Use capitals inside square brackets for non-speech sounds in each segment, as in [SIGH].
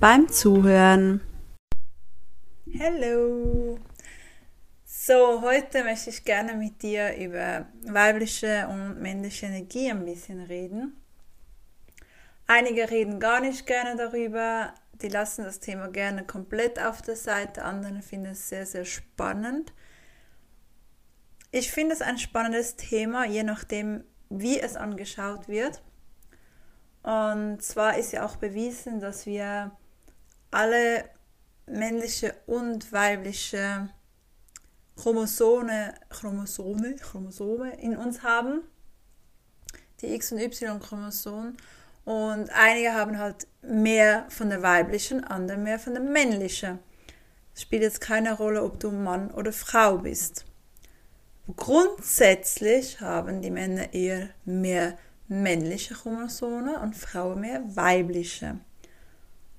beim Zuhören. Hallo! So, heute möchte ich gerne mit dir über weibliche und männliche Energie ein bisschen reden. Einige reden gar nicht gerne darüber, die lassen das Thema gerne komplett auf der Seite, andere finden es sehr, sehr spannend. Ich finde es ein spannendes Thema, je nachdem, wie es angeschaut wird. Und zwar ist ja auch bewiesen, dass wir alle männliche und weibliche Chromosome, Chromosome, Chromosome in uns haben, die X- und Y-Chromosomen. Und einige haben halt mehr von der weiblichen, andere mehr von der männlichen. Es spielt jetzt keine Rolle, ob du Mann oder Frau bist. Grundsätzlich haben die Männer eher mehr männliche Chromosome und Frauen mehr weibliche.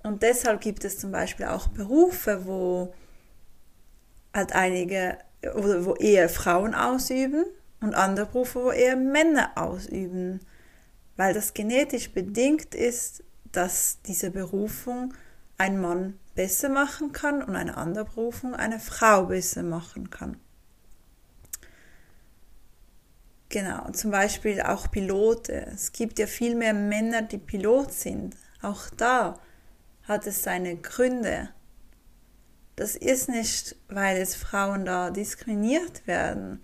Und deshalb gibt es zum Beispiel auch Berufe, wo halt einige oder wo eher Frauen ausüben und andere Berufe, wo eher Männer ausüben, weil das genetisch bedingt ist, dass diese Berufung ein Mann besser machen kann und eine andere Berufung eine Frau besser machen kann. Genau, zum Beispiel auch Pilote. Es gibt ja viel mehr Männer, die Pilot sind. Auch da hat es seine Gründe. Das ist nicht, weil es Frauen da diskriminiert werden,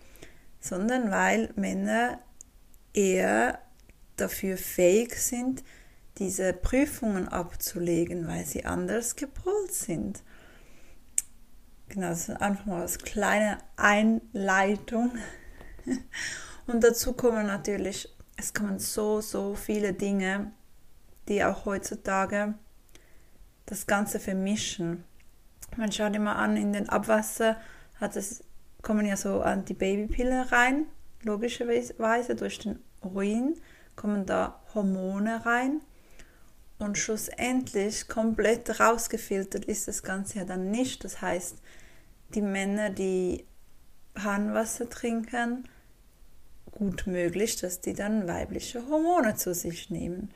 sondern weil Männer eher dafür fähig sind, diese Prüfungen abzulegen, weil sie anders gepolt sind. Genau, das ist einfach mal als kleine Einleitung. [LAUGHS] Und dazu kommen natürlich, es kommen so, so viele Dinge, die auch heutzutage das Ganze vermischen. Man schaut immer an, in den Abwasser hat es, kommen ja so Antibabypillen rein, logischerweise durch den Urin kommen da Hormone rein und schlussendlich komplett rausgefiltert ist das Ganze ja dann nicht. Das heißt, die Männer, die Harnwasser trinken, gut möglich, dass die dann weibliche Hormone zu sich nehmen.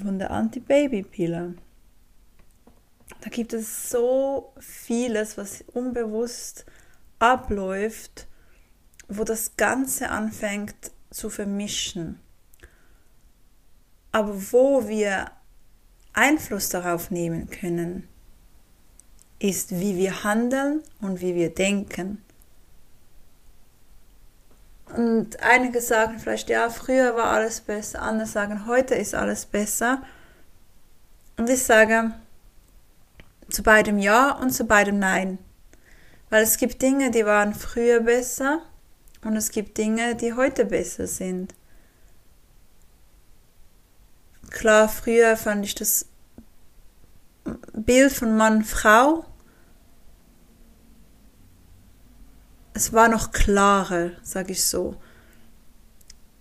Von der Antibabypille. Da gibt es so vieles, was unbewusst abläuft, wo das Ganze anfängt zu vermischen. Aber wo wir Einfluss darauf nehmen können, ist, wie wir handeln und wie wir denken. Und einige sagen vielleicht, ja, früher war alles besser, andere sagen, heute ist alles besser. Und ich sage, zu beidem Ja und zu beidem Nein. Weil es gibt Dinge, die waren früher besser und es gibt Dinge, die heute besser sind. Klar, früher fand ich das Bild von Mann-Frau, es war noch klarer, sage ich so.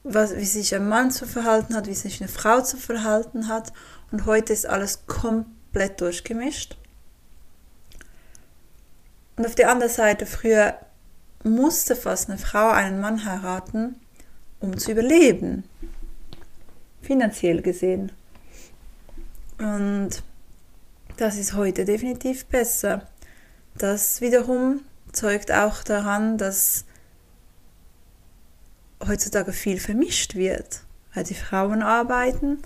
Was, wie sich ein Mann zu verhalten hat, wie sich eine Frau zu verhalten hat. Und heute ist alles komplett durchgemischt. Und auf der anderen Seite, früher musste fast eine Frau einen Mann heiraten, um zu überleben. Finanziell gesehen. Und das ist heute definitiv besser. Das wiederum zeugt auch daran, dass heutzutage viel vermischt wird, weil die Frauen arbeiten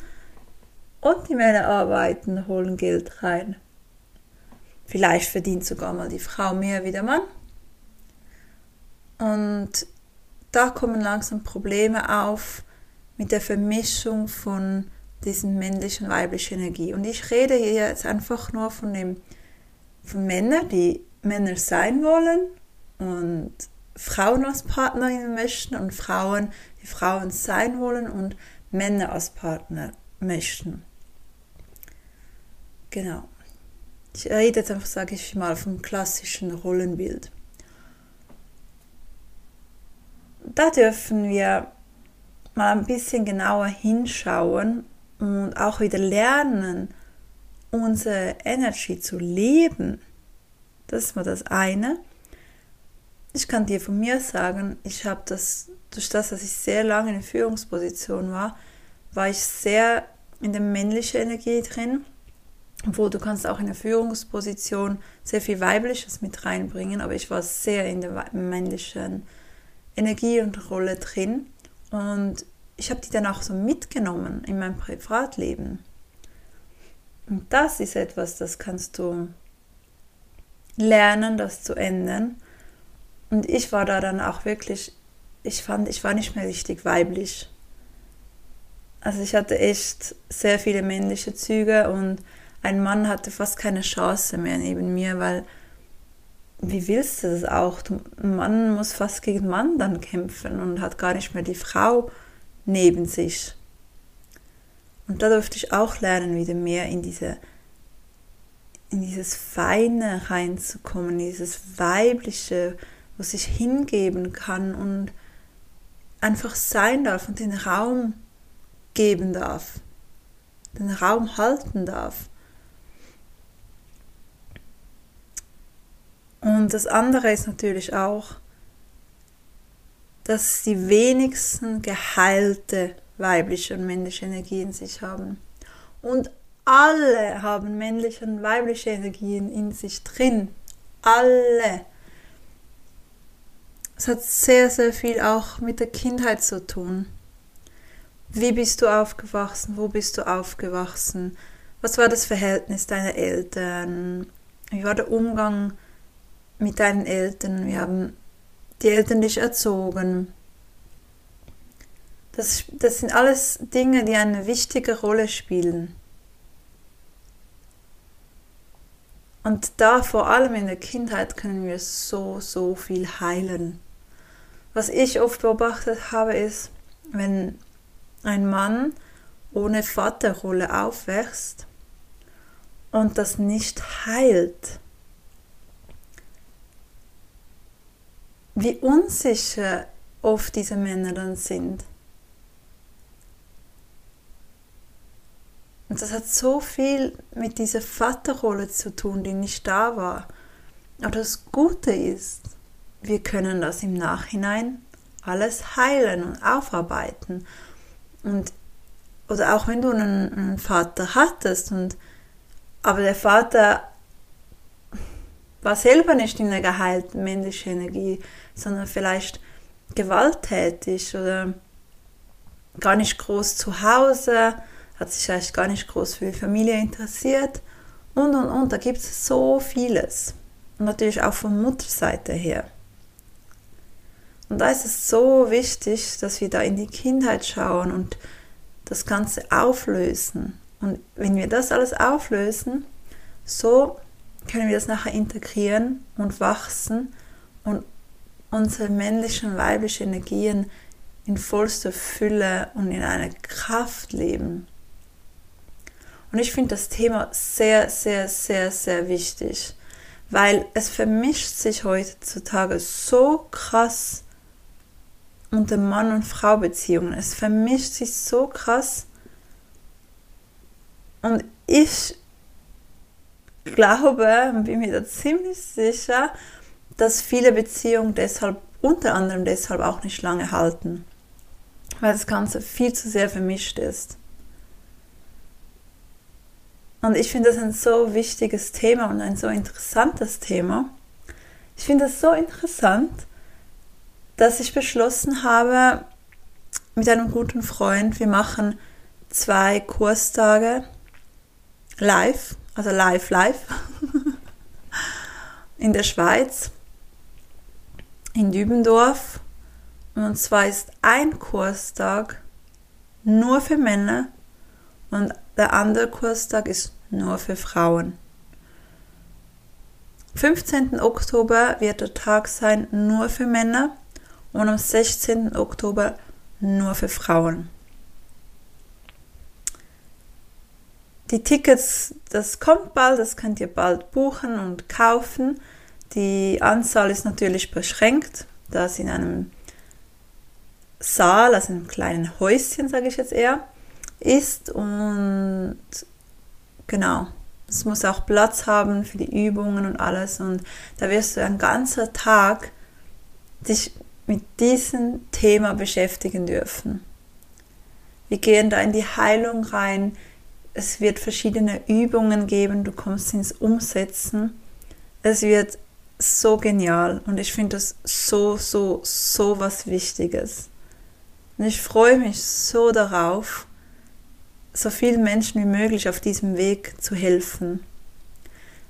und die Männer arbeiten, holen Geld rein. Vielleicht verdient sogar mal die Frau mehr wie der Mann. Und da kommen langsam Probleme auf mit der Vermischung von diesen männlichen und weiblichen Energie. Und ich rede hier jetzt einfach nur von dem von Männern, die Männer sein wollen und Frauen als Partnerin möchten und Frauen, die Frauen sein wollen und Männer als Partner möchten. Genau. Ich rede jetzt einfach, sage ich mal, vom klassischen Rollenbild. Da dürfen wir mal ein bisschen genauer hinschauen und auch wieder lernen, unsere Energy zu leben. Das ist mal das eine. Ich kann dir von mir sagen, ich habe das, durch das, dass ich sehr lange in Führungsposition war, war ich sehr in der männlichen Energie drin. Obwohl du kannst auch in der Führungsposition sehr viel Weibliches mit reinbringen, aber ich war sehr in der männlichen Energie und Rolle drin. Und ich habe die dann auch so mitgenommen in mein Privatleben. Und das ist etwas, das kannst du lernen, das zu ändern. Und ich war da dann auch wirklich, ich fand, ich war nicht mehr richtig weiblich. Also ich hatte echt sehr viele männliche Züge und ein Mann hatte fast keine Chance mehr neben mir, weil wie willst du das auch? Ein Mann muss fast gegen Mann dann kämpfen und hat gar nicht mehr die Frau neben sich. Und da durfte ich auch lernen, wieder mehr in diese in dieses Feine reinzukommen, dieses Weibliche, wo sich hingeben kann und einfach sein darf und den Raum geben darf, den Raum halten darf. Und das andere ist natürlich auch, dass die wenigsten geheilte weibliche und männliche Energie in sich haben. Und alle haben männliche und weibliche Energien in sich drin. Alle. Es hat sehr, sehr viel auch mit der Kindheit zu tun. Wie bist du aufgewachsen? Wo bist du aufgewachsen? Was war das Verhältnis deiner Eltern? Wie war der Umgang mit deinen Eltern? Wie haben die Eltern dich erzogen? Das, das sind alles Dinge, die eine wichtige Rolle spielen. Und da vor allem in der Kindheit können wir so, so viel heilen. Was ich oft beobachtet habe, ist, wenn ein Mann ohne Vaterrolle aufwächst und das nicht heilt, wie unsicher oft diese Männer dann sind. Und das hat so viel mit dieser Vaterrolle zu tun, die nicht da war. Aber das Gute ist, wir können das im Nachhinein alles heilen und aufarbeiten. Und, oder auch wenn du einen, einen Vater hattest und aber der Vater war selber nicht in der geheilten männlichen Energie, sondern vielleicht gewalttätig oder gar nicht groß zu Hause, hat sich vielleicht gar nicht groß für die Familie interessiert und und und. Da gibt es so vieles. Und natürlich auch von Mutterseite her. Und da ist es so wichtig, dass wir da in die Kindheit schauen und das Ganze auflösen. Und wenn wir das alles auflösen, so können wir das nachher integrieren und wachsen und unsere männlichen und weiblichen Energien in vollster Fülle und in einer Kraft leben. Und ich finde das Thema sehr, sehr, sehr, sehr wichtig, weil es vermischt sich heutzutage so krass unter Mann- und Frau-Beziehungen. Es vermischt sich so krass. Und ich glaube bin mir da ziemlich sicher, dass viele Beziehungen deshalb, unter anderem deshalb auch nicht lange halten, weil das Ganze viel zu sehr vermischt ist. Und ich finde das ein so wichtiges Thema und ein so interessantes Thema. Ich finde es so interessant, dass ich beschlossen habe, mit einem guten Freund, wir machen zwei Kurstage live also live, live, in der Schweiz, in Dübendorf. Und zwar ist ein Kurstag nur für Männer und der andere Kurstag ist nur für Frauen. 15. Oktober wird der Tag sein nur für Männer und am 16. Oktober nur für Frauen. Die Tickets, das kommt bald, das könnt ihr bald buchen und kaufen. Die Anzahl ist natürlich beschränkt, da es in einem Saal, also in einem kleinen Häuschen, sage ich jetzt eher, ist. Und genau, es muss auch Platz haben für die Übungen und alles. Und da wirst du einen ganzen Tag dich mit diesem Thema beschäftigen dürfen. Wir gehen da in die Heilung rein. Es wird verschiedene Übungen geben. Du kommst ins Umsetzen. Es wird so genial und ich finde das so, so, so was Wichtiges. Und ich freue mich so darauf, so vielen Menschen wie möglich auf diesem Weg zu helfen.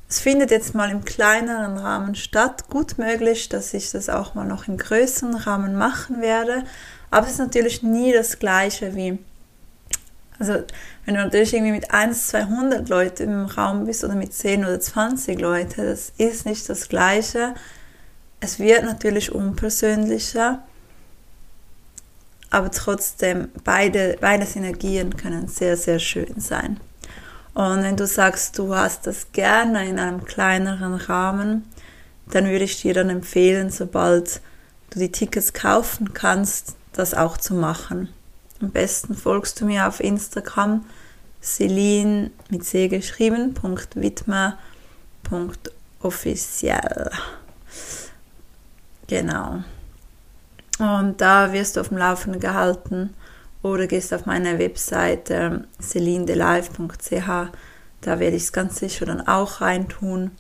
Es findet jetzt mal im kleineren Rahmen statt. Gut möglich, dass ich das auch mal noch im größeren Rahmen machen werde. Aber es ist natürlich nie das gleiche wie, also wenn du natürlich irgendwie mit 1, 200 Leuten im Raum bist oder mit 10 oder 20 Leuten, das ist nicht das gleiche. Es wird natürlich unpersönlicher aber trotzdem, beide, beide Synergien können sehr, sehr schön sein. Und wenn du sagst, du hast das gerne in einem kleineren Rahmen, dann würde ich dir dann empfehlen, sobald du die Tickets kaufen kannst, das auch zu machen. Am besten folgst du mir auf Instagram, Celine mit C geschrieben, Punkt Widmer, Punkt offiziell. Genau. Und da wirst du auf dem Laufenden gehalten oder gehst auf meine Webseite celinedelive.ch. Da werde ich es ganz sicher dann auch reintun.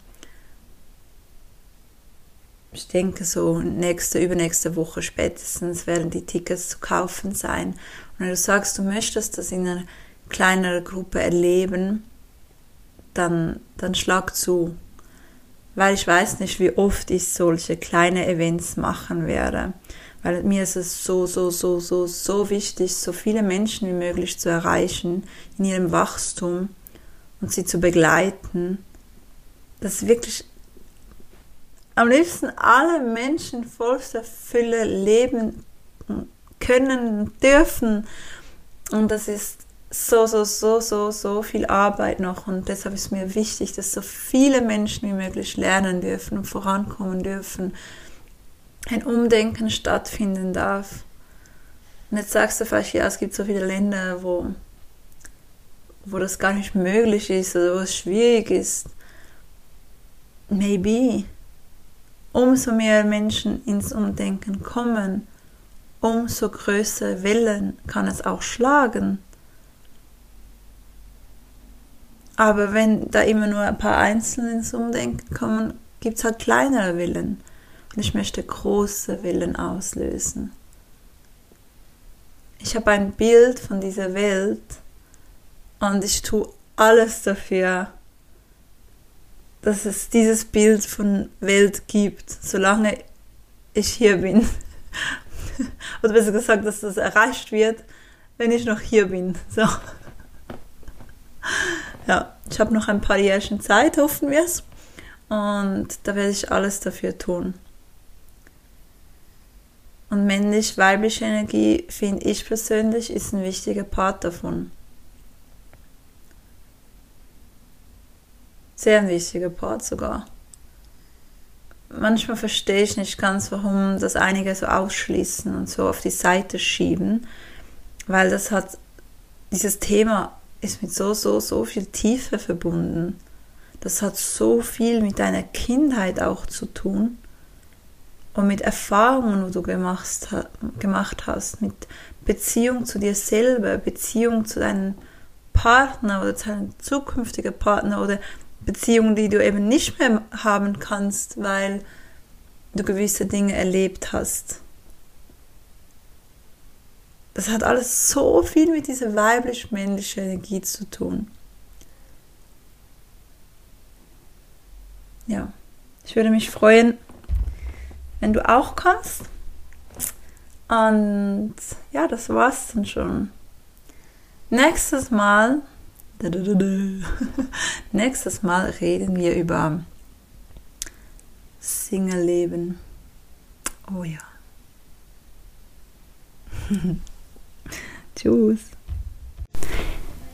Ich denke, so nächste, übernächste Woche spätestens werden die Tickets zu kaufen sein. Und wenn du sagst, du möchtest das in einer kleineren Gruppe erleben, dann, dann schlag zu. Weil ich weiß nicht, wie oft ich solche kleine Events machen werde. Weil mir ist es so, so, so, so, so wichtig, so viele Menschen wie möglich zu erreichen in ihrem Wachstum und sie zu begleiten, dass wirklich am liebsten alle Menschen vollster Fülle leben können, dürfen. Und das ist so, so, so, so, so viel Arbeit noch. Und deshalb ist mir wichtig, dass so viele Menschen wie möglich lernen dürfen und vorankommen dürfen ein Umdenken stattfinden darf. Und jetzt sagst du vielleicht, ja, es gibt so viele Länder, wo, wo das gar nicht möglich ist oder wo es schwierig ist. Maybe. Umso mehr Menschen ins Umdenken kommen, umso größere Wellen kann es auch schlagen. Aber wenn da immer nur ein paar Einzelne ins Umdenken kommen, gibt es halt kleinere Wellen. Und ich möchte große Willen auslösen. Ich habe ein Bild von dieser Welt und ich tue alles dafür, dass es dieses Bild von Welt gibt, solange ich hier bin. [LAUGHS] Oder besser gesagt, dass das erreicht wird, wenn ich noch hier bin. So. [LAUGHS] Ja, ich habe noch ein paar Jährchen Zeit, hoffen wir es. Und da werde ich alles dafür tun. Und männlich-weibliche Energie, finde ich persönlich, ist ein wichtiger Part davon. Sehr ein wichtiger Part sogar. Manchmal verstehe ich nicht ganz, warum das einige so ausschließen und so auf die Seite schieben, weil das hat, dieses Thema ist mit so, so, so viel Tiefe verbunden. Das hat so viel mit deiner Kindheit auch zu tun und mit Erfahrungen, die du gemacht, gemacht hast, mit Beziehung zu dir selber, Beziehung zu deinem Partner oder zu deinem zukünftigen Partner oder Beziehungen, die du eben nicht mehr haben kannst, weil du gewisse Dinge erlebt hast. Das hat alles so viel mit dieser weiblich-männlichen Energie zu tun. Ja, ich würde mich freuen, wenn du auch kommst. Und ja, das war's dann schon. Nächstes Mal, [LAUGHS] nächstes Mal reden wir über Single-Leben. Oh ja. [LAUGHS] Tschüss.